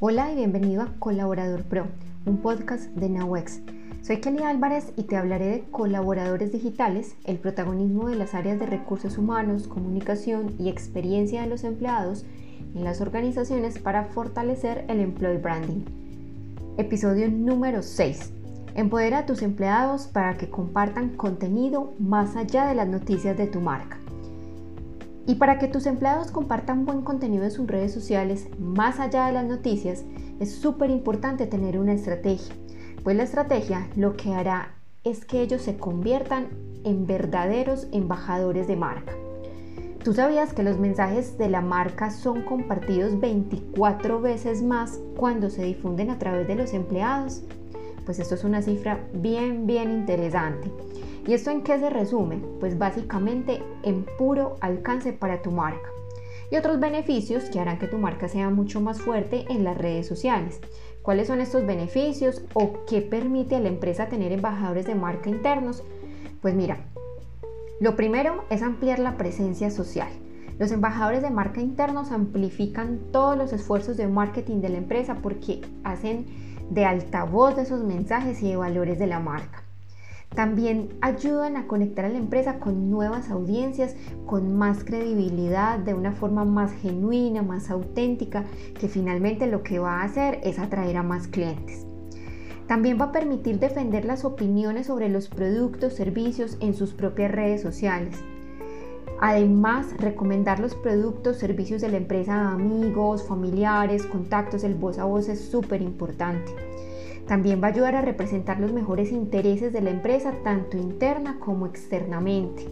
Hola y bienvenido a Colaborador Pro, un podcast de NowEx. Soy Kelly Álvarez y te hablaré de colaboradores digitales, el protagonismo de las áreas de recursos humanos, comunicación y experiencia de los empleados en las organizaciones para fortalecer el employee branding. Episodio número 6. Empodera a tus empleados para que compartan contenido más allá de las noticias de tu marca. Y para que tus empleados compartan buen contenido en sus redes sociales, más allá de las noticias, es súper importante tener una estrategia. Pues la estrategia lo que hará es que ellos se conviertan en verdaderos embajadores de marca. ¿Tú sabías que los mensajes de la marca son compartidos 24 veces más cuando se difunden a través de los empleados? Pues esto es una cifra bien, bien interesante. ¿Y esto en qué se resume? Pues básicamente en puro alcance para tu marca. Y otros beneficios que harán que tu marca sea mucho más fuerte en las redes sociales. ¿Cuáles son estos beneficios o qué permite a la empresa tener embajadores de marca internos? Pues mira, lo primero es ampliar la presencia social. Los embajadores de marca internos amplifican todos los esfuerzos de marketing de la empresa porque hacen de altavoz de esos mensajes y de valores de la marca. También ayudan a conectar a la empresa con nuevas audiencias, con más credibilidad, de una forma más genuina, más auténtica, que finalmente lo que va a hacer es atraer a más clientes. También va a permitir defender las opiniones sobre los productos, servicios en sus propias redes sociales. Además, recomendar los productos, servicios de la empresa a amigos, familiares, contactos, el voz a voz es súper importante. También va a ayudar a representar los mejores intereses de la empresa, tanto interna como externamente.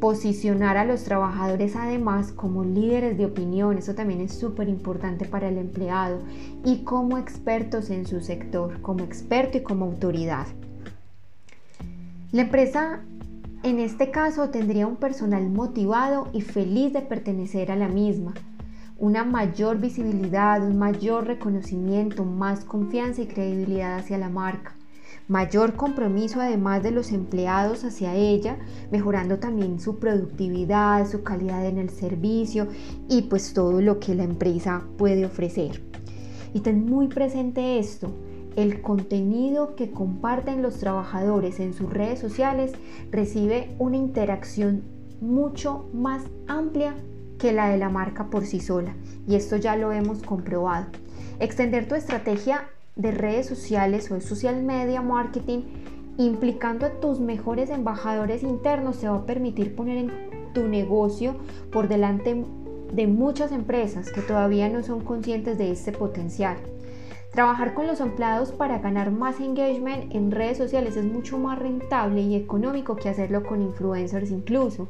Posicionar a los trabajadores además como líderes de opinión, eso también es súper importante para el empleado, y como expertos en su sector, como experto y como autoridad. La empresa en este caso tendría un personal motivado y feliz de pertenecer a la misma una mayor visibilidad, un mayor reconocimiento, más confianza y credibilidad hacia la marca, mayor compromiso además de los empleados hacia ella, mejorando también su productividad, su calidad en el servicio y pues todo lo que la empresa puede ofrecer. Y ten muy presente esto, el contenido que comparten los trabajadores en sus redes sociales recibe una interacción mucho más amplia que la de la marca por sí sola. Y esto ya lo hemos comprobado. Extender tu estrategia de redes sociales o de social media marketing implicando a tus mejores embajadores internos te va a permitir poner en tu negocio por delante de muchas empresas que todavía no son conscientes de este potencial. Trabajar con los empleados para ganar más engagement en redes sociales es mucho más rentable y económico que hacerlo con influencers incluso.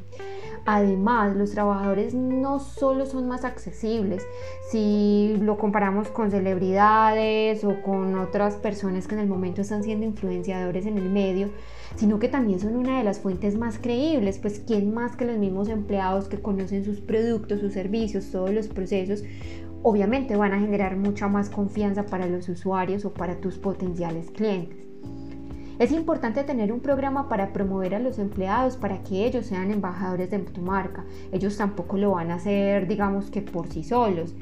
Además, los trabajadores no solo son más accesibles, si lo comparamos con celebridades o con otras personas que en el momento están siendo influenciadores en el medio, sino que también son una de las fuentes más creíbles, pues quién más que los mismos empleados que conocen sus productos, sus servicios, todos los procesos, obviamente van a generar mucha más confianza para los usuarios o para tus potenciales clientes. Es importante tener un programa para promover a los empleados para que ellos sean embajadores de tu marca. Ellos tampoco lo van a hacer, digamos que por sí solos.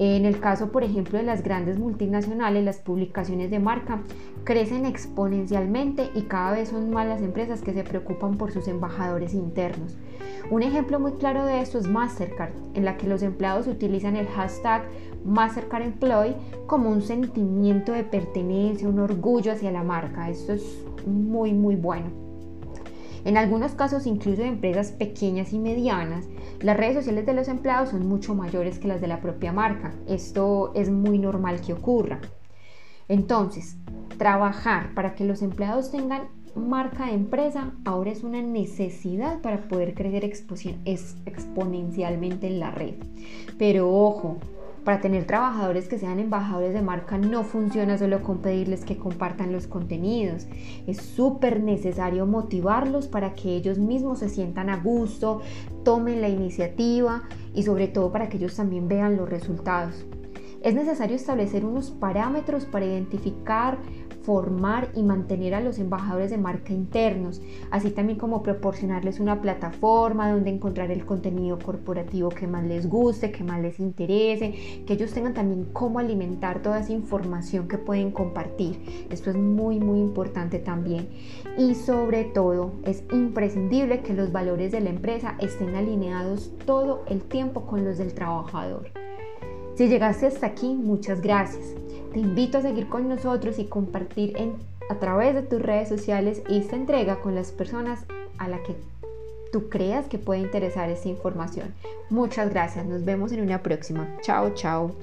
En el caso, por ejemplo, de las grandes multinacionales, las publicaciones de marca crecen exponencialmente y cada vez son más las empresas que se preocupan por sus embajadores internos. Un ejemplo muy claro de esto es Mastercard, en la que los empleados utilizan el hashtag Mastercard Employee como un sentimiento de pertenencia, un orgullo hacia la marca. Esto es muy, muy bueno. En algunos casos, incluso de empresas pequeñas y medianas, las redes sociales de los empleados son mucho mayores que las de la propia marca. Esto es muy normal que ocurra. Entonces, trabajar para que los empleados tengan marca de empresa ahora es una necesidad para poder crecer exponencialmente en la red. Pero ojo, para tener trabajadores que sean embajadores de marca no funciona solo con pedirles que compartan los contenidos. Es súper necesario motivarlos para que ellos mismos se sientan a gusto, tomen la iniciativa y sobre todo para que ellos también vean los resultados. Es necesario establecer unos parámetros para identificar formar y mantener a los embajadores de marca internos, así también como proporcionarles una plataforma donde encontrar el contenido corporativo que más les guste, que más les interese, que ellos tengan también cómo alimentar toda esa información que pueden compartir. Esto es muy, muy importante también. Y sobre todo, es imprescindible que los valores de la empresa estén alineados todo el tiempo con los del trabajador. Si llegaste hasta aquí, muchas gracias. Te invito a seguir con nosotros y compartir a través de tus redes sociales esta entrega con las personas a las que tú creas que puede interesar esta información. Muchas gracias, nos vemos en una próxima. Chao, chao.